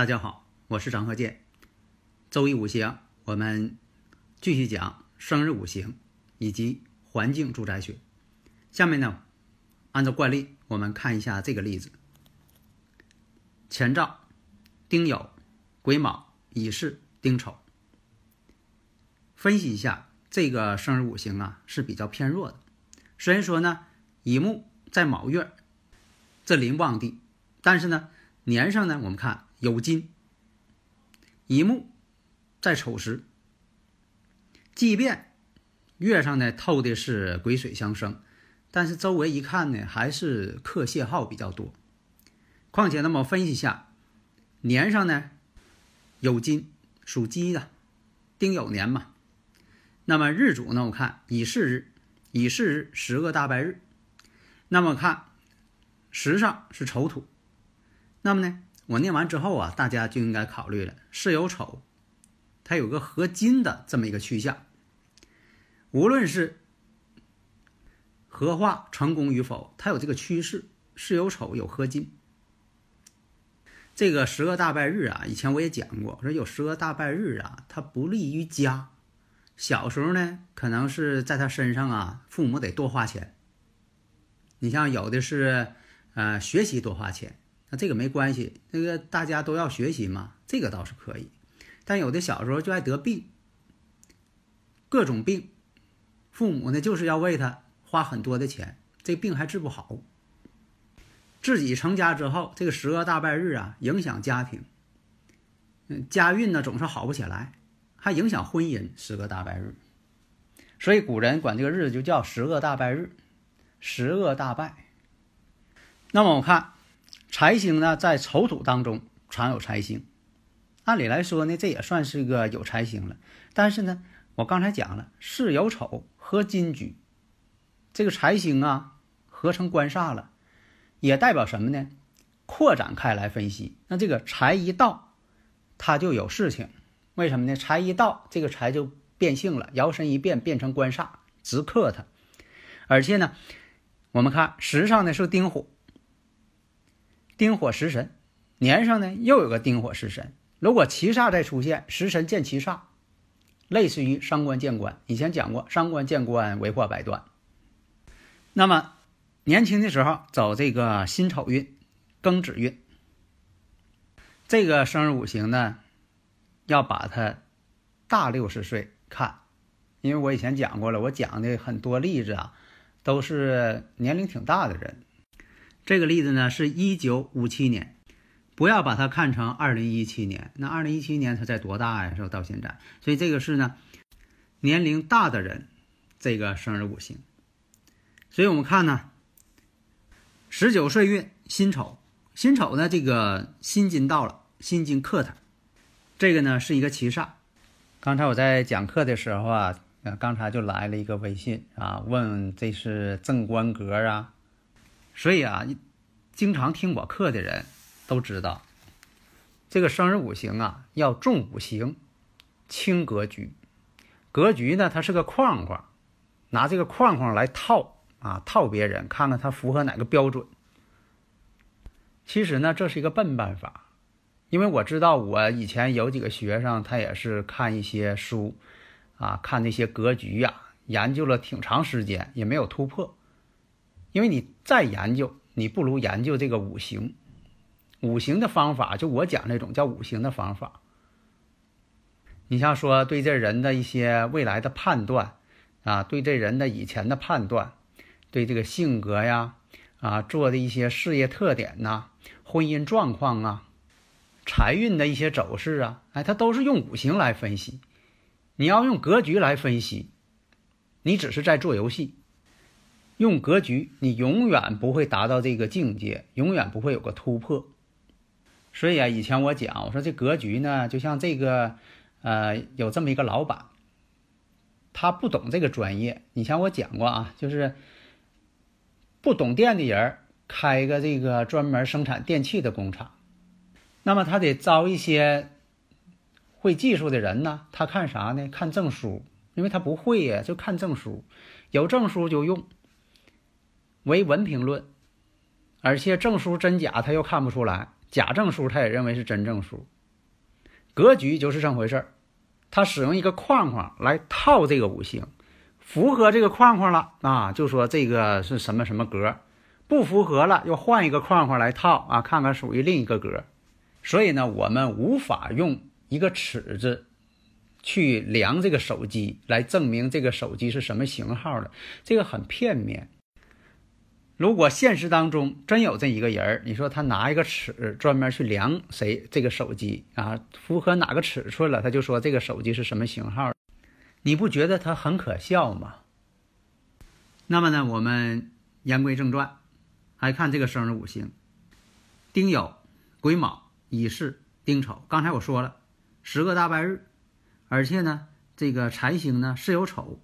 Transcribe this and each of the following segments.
大家好，我是张鹤剑。周易五行，我们继续讲生日五行以及环境住宅学。下面呢，按照惯例，我们看一下这个例子：乾兆、丁酉、癸卯、乙巳、丁丑。分析一下这个生日五行啊，是比较偏弱的。虽然说呢，乙木在卯月这临旺地，但是呢，年上呢，我们看。有金，乙木在丑时，即便月上呢透的是癸水相生，但是周围一看呢，还是克泄耗比较多。况且，那么分析下，年上呢有金，属鸡的，丁酉年嘛。那么日主呢，我看乙巳日，乙巳日十个大白日。那么看时上是丑土，那么呢？我念完之后啊，大家就应该考虑了。是有丑，它有个合金的这么一个趋向。无论是合化成功与否，它有这个趋势。是有丑有合金。这个十个大败日啊，以前我也讲过，说有十个大败日啊，它不利于家。小时候呢，可能是在他身上啊，父母得多花钱。你像有的是，呃，学习多花钱。那这个没关系，那个大家都要学习嘛，这个倒是可以。但有的小时候就爱得病，各种病，父母呢就是要为他花很多的钱，这病还治不好。自己成家之后，这个十恶大败日啊，影响家庭，嗯，家运呢总是好不起来，还影响婚姻。十个大败日，所以古人管这个日子就叫十恶大败日，十恶大败。那么我看。财星呢，在丑土当中常有财星，按理来说呢，这也算是个有财星了。但是呢，我刚才讲了，巳有丑合金局，这个财星啊合成官煞了，也代表什么呢？扩展开来分析，那这个财一到，它就有事情。为什么呢？财一到，这个财就变性了，摇身一变变成官煞，直克它。而且呢，我们看时上呢是丁火。丁火食神，年上呢又有个丁火食神。如果七煞再出现，食神见七煞，类似于伤官见官。以前讲过，伤官见官，为祸百端。那么年轻的时候走这个辛丑运、庚子运，这个生日五行呢，要把它大六十岁看，因为我以前讲过了，我讲的很多例子啊，都是年龄挺大的人。这个例子呢是一九五七年，不要把它看成二零一七年。那二零一七年他才多大呀？是？到现在，所以这个是呢，年龄大的人，这个生日五行。所以我们看呢，十九岁运辛丑，辛丑呢这个辛金到了，辛金克它，这个呢是一个七煞。刚才我在讲课的时候啊，刚才就来了一个微信啊，问这是正官格啊。所以啊，经常听我课的人都知道，这个生日五行啊，要重五行，轻格局。格局呢，它是个框框，拿这个框框来套啊，套别人，看看他符合哪个标准。其实呢，这是一个笨办法，因为我知道我以前有几个学生，他也是看一些书，啊，看那些格局呀，研究了挺长时间，也没有突破。因为你再研究，你不如研究这个五行。五行的方法，就我讲那种叫五行的方法。你像说对这人的一些未来的判断啊，对这人的以前的判断，对这个性格呀，啊，做的一些事业特点呐，婚姻状况啊，财运的一些走势啊，哎，他都是用五行来分析。你要用格局来分析，你只是在做游戏。用格局，你永远不会达到这个境界，永远不会有个突破。所以啊，以前我讲，我说这格局呢，就像这个，呃，有这么一个老板，他不懂这个专业。以前我讲过啊，就是不懂电的人开一个这个专门生产电器的工厂，那么他得招一些会技术的人呢。他看啥呢？看证书，因为他不会呀，就看证书，有证书就用。为文评论，而且证书真假他又看不出来，假证书他也认为是真证书。格局就是这么回事儿，他使用一个框框来套这个五行，符合这个框框了啊，就说这个是什么什么格，不符合了又换一个框框来套啊，看看属于另一个格。所以呢，我们无法用一个尺子去量这个手机来证明这个手机是什么型号的，这个很片面。如果现实当中真有这一个人儿，你说他拿一个尺专门去量谁这个手机啊，符合哪个尺寸了，他就说这个手机是什么型号，你不觉得他很可笑吗？那么呢，我们言归正传，来看这个生日五行：丁酉、癸卯、乙巳、丁丑。刚才我说了十个大拜日，而且呢，这个财星呢是有丑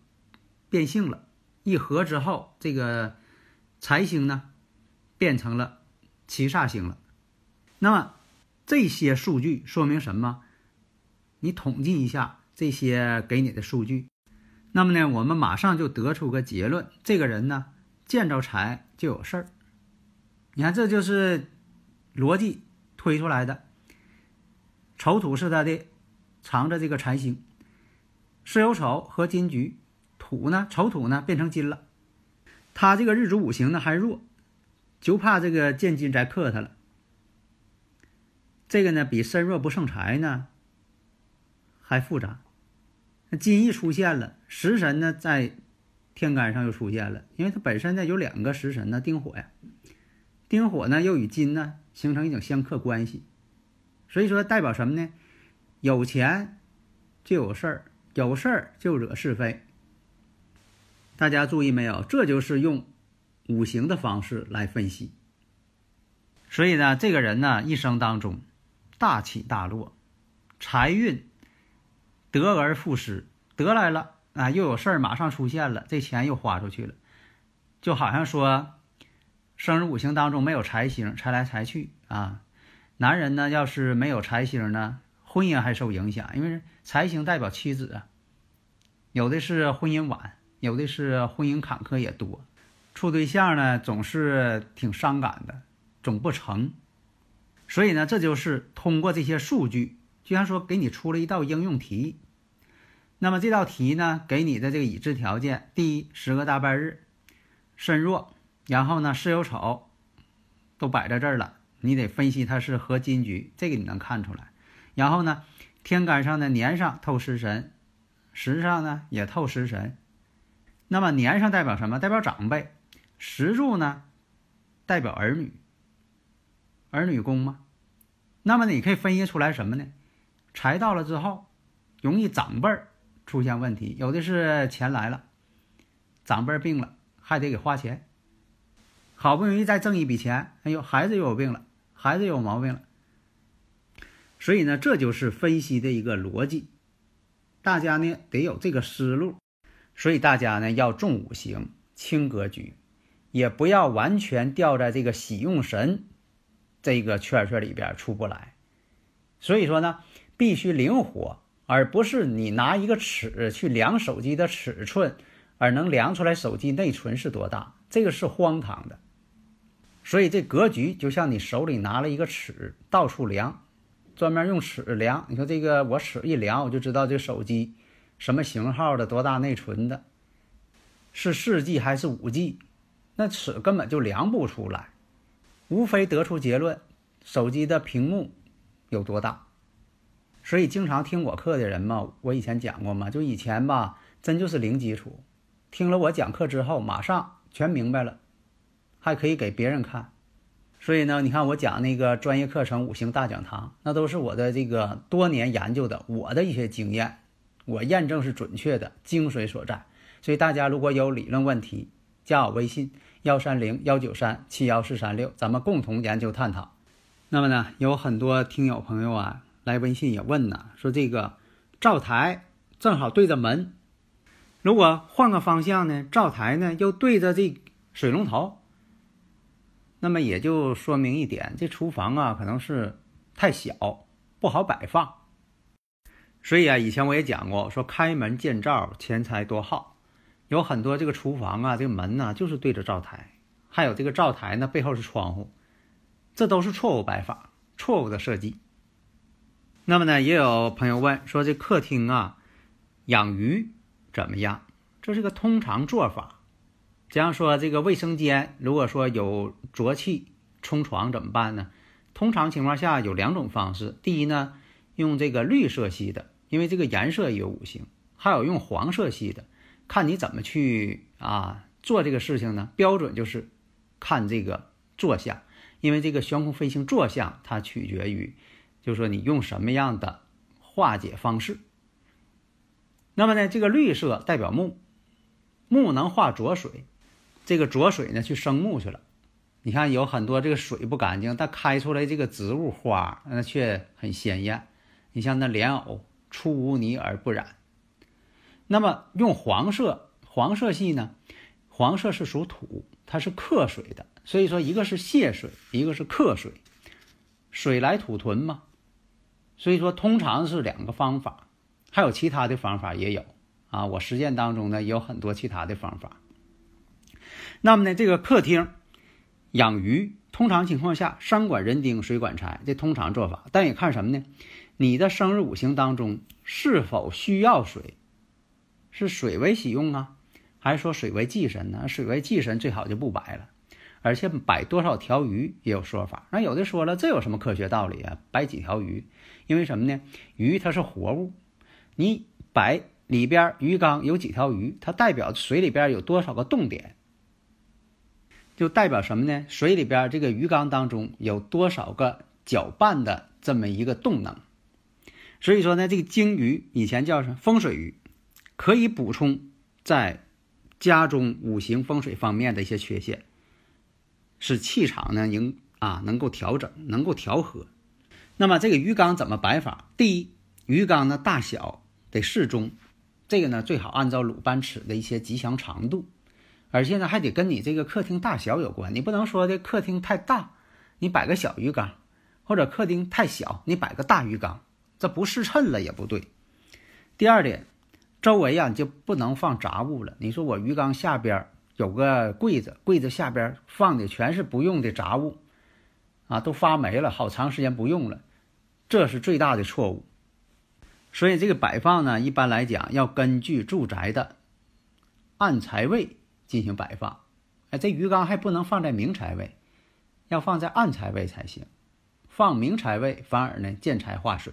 变性了，一合之后这个。财星呢，变成了七煞星了。那么这些数据说明什么？你统计一下这些给你的数据，那么呢，我们马上就得出个结论：这个人呢，见着财就有事儿。你看，这就是逻辑推出来的。丑土是他的，藏着这个财星，巳酉丑和金局，土呢，丑土呢变成金了。他这个日主五行呢还弱，就怕这个见金再克他了。这个呢比身弱不胜财呢还复杂。那金一出现了，食神呢在天干上又出现了，因为它本身呢有两个食神呢丁火呀，丁火呢又与金呢形成一种相克关系，所以说代表什么呢？有钱就有事儿，有事儿就惹是非。大家注意没有？这就是用五行的方式来分析。所以呢，这个人呢一生当中大起大落，财运得而复失，得来了啊，又有事儿马上出现了，这钱又花出去了，就好像说生日五行当中没有财星，财来财去啊。男人呢要是没有财星呢，婚姻还受影响，因为财星代表妻子啊，有的是婚姻晚。有的是婚姻坎坷也多，处对象呢总是挺伤感的，总不成。所以呢，这就是通过这些数据，就像说给你出了一道应用题。那么这道题呢，给你的这个已知条件：第一，十个大半日，身弱，然后呢，巳酉丑都摆在这儿了，你得分析它是合金局，这个你能看出来。然后呢，天干上的年上透食神，时上呢也透食神。那么年上代表什么？代表长辈。石柱呢，代表儿女。儿女宫吗？那么你可以分析出来什么呢？财到了之后，容易长辈儿出现问题。有的是钱来了，长辈儿病了，还得给花钱。好不容易再挣一笔钱，哎呦，孩子又有病了，孩子又有毛病了。所以呢，这就是分析的一个逻辑。大家呢得有这个思路。所以大家呢要重五行轻格局，也不要完全掉在这个喜用神这个圈圈里边出不来。所以说呢，必须灵活，而不是你拿一个尺去量手机的尺寸，而能量出来手机内存是多大，这个是荒唐的。所以这格局就像你手里拿了一个尺，到处量，专门用尺量。你说这个我尺一量，我就知道这手机。什么型号的，多大内存的，是四 G 还是五 G？那尺根本就量不出来，无非得出结论：手机的屏幕有多大。所以经常听我课的人嘛，我以前讲过嘛，就以前吧，真就是零基础。听了我讲课之后，马上全明白了，还可以给别人看。所以呢，你看我讲那个专业课程五行大讲堂，那都是我的这个多年研究的，我的一些经验。我验证是准确的，精髓所在。所以大家如果有理论问题，加我微信幺三零幺九三七幺四三六，咱们共同研究探讨。那么呢，有很多听友朋友啊来微信也问呢，说这个灶台正好对着门，如果换个方向呢，灶台呢又对着这水龙头，那么也就说明一点，这厨房啊可能是太小，不好摆放。所以啊，以前我也讲过，说开门见灶，钱财多耗。有很多这个厨房啊，这个门呢就是对着灶台，还有这个灶台呢背后是窗户，这都是错误摆法，错误的设计。那么呢，也有朋友问说，这客厅啊养鱼怎么样？这是个通常做法。假如说这个卫生间如果说有浊气冲床怎么办呢？通常情况下有两种方式，第一呢，用这个绿色系的，因为这个颜色也有五行；还有用黄色系的。看你怎么去啊做这个事情呢？标准就是看这个坐向，因为这个悬空飞行坐向它取决于，就是说你用什么样的化解方式。那么呢，这个绿色代表木，木能化浊水，这个浊水呢去生木去了。你看有很多这个水不干净，但开出来这个植物花那却很鲜艳。你像那莲藕，出污泥而不染。那么用黄色，黄色系呢？黄色是属土，它是克水的，所以说一个是泄水，一个是克水，水来土屯嘛。所以说通常是两个方法，还有其他的方法也有啊。我实践当中呢也有很多其他的方法。那么呢，这个客厅养鱼，通常情况下山管人丁，水管财，这通常做法。但也看什么呢？你的生日五行当中是否需要水？是水为喜用啊，还是说水为忌神呢？水为忌神最好就不摆了，而且摆多少条鱼也有说法。那有的说了，这有什么科学道理啊？摆几条鱼？因为什么呢？鱼它是活物，你摆里边鱼缸有几条鱼，它代表水里边有多少个动点，就代表什么呢？水里边这个鱼缸当中有多少个搅拌的这么一个动能。所以说呢，这个鲸鱼以前叫什么风水鱼？可以补充在家中五行风水方面的一些缺陷，使气场呢能啊能够调整，能够调和。那么这个鱼缸怎么摆法？第一，鱼缸的大小得适中，这个呢最好按照鲁班尺的一些吉祥长度，而且呢还得跟你这个客厅大小有关。你不能说的客厅太大，你摆个小鱼缸，或者客厅太小，你摆个大鱼缸，这不适称了也不对。第二点。周围啊，你就不能放杂物了。你说我鱼缸下边有个柜子，柜子下边放的全是不用的杂物，啊，都发霉了，好长时间不用了，这是最大的错误。所以这个摆放呢，一般来讲要根据住宅的暗财位进行摆放。哎，这鱼缸还不能放在明财位，要放在暗财位才行。放明财位反而呢见财化水。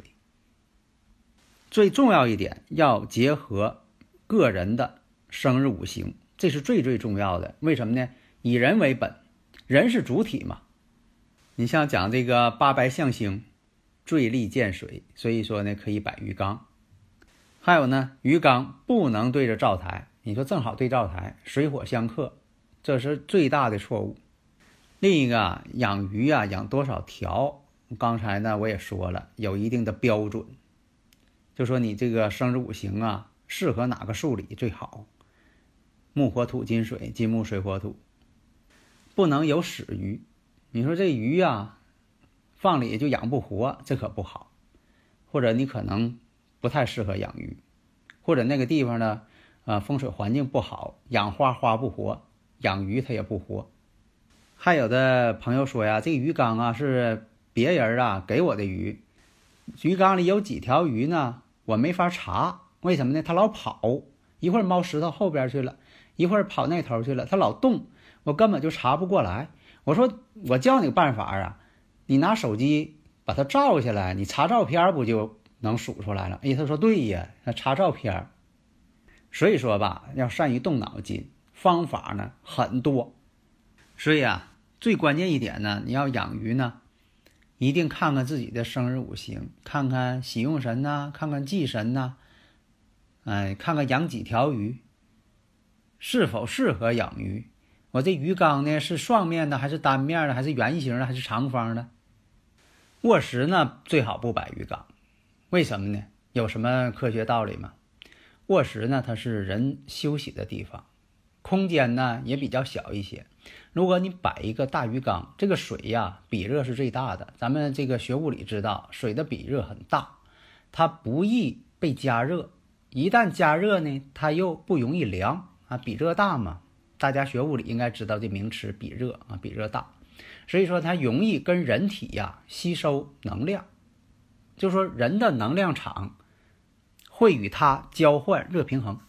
最重要一点，要结合个人的生日五行，这是最最重要的。为什么呢？以人为本，人是主体嘛。你像讲这个八白象星，坠利见水，所以说呢，可以摆鱼缸。还有呢，鱼缸不能对着灶台，你说正好对灶台，水火相克，这是最大的错误。另一个养鱼啊，养多少条？刚才呢我也说了，有一定的标准。就说你这个生日五行啊，适合哪个数理最好？木火土金水，金木水火土，不能有死鱼。你说这鱼呀，放里就养不活，这可不好。或者你可能不太适合养鱼，或者那个地方呢，啊风水环境不好，养花花不活，养鱼它也不活。还有的朋友说呀，这鱼缸啊是别人啊给我的鱼，鱼缸里有几条鱼呢？我没法查，为什么呢？他老跑，一会儿猫石头后边去了，一会儿跑那头去了，他老动，我根本就查不过来。我说我教你个办法啊，你拿手机把它照下来，你查照片不就能数出来了？哎，他说对呀，那查照片。所以说吧，要善于动脑筋，方法呢很多。所以啊，最关键一点呢，你要养鱼呢。一定看看自己的生日五行，看看喜用神呐，看看忌神呐，哎，看看养几条鱼，是否适合养鱼。我这鱼缸呢是双面的，还是单面的，还是圆形的，还是长方的？卧室呢最好不摆鱼缸，为什么呢？有什么科学道理吗？卧室呢它是人休息的地方，空间呢也比较小一些。如果你摆一个大鱼缸，这个水呀比热是最大的。咱们这个学物理知道，水的比热很大，它不易被加热。一旦加热呢，它又不容易凉啊，比热大嘛。大家学物理应该知道这名词，比热啊，比热大，所以说它容易跟人体呀吸收能量，就说人的能量场会与它交换热平衡。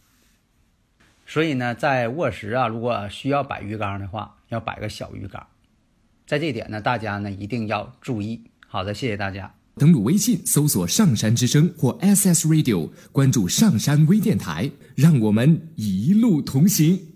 所以呢，在卧室啊，如果需要摆鱼缸的话，要摆个小鱼缸。在这一点呢，大家呢一定要注意。好的，谢谢大家。登录微信搜索“上山之声”或 SS Radio，关注上山微电台，让我们一路同行。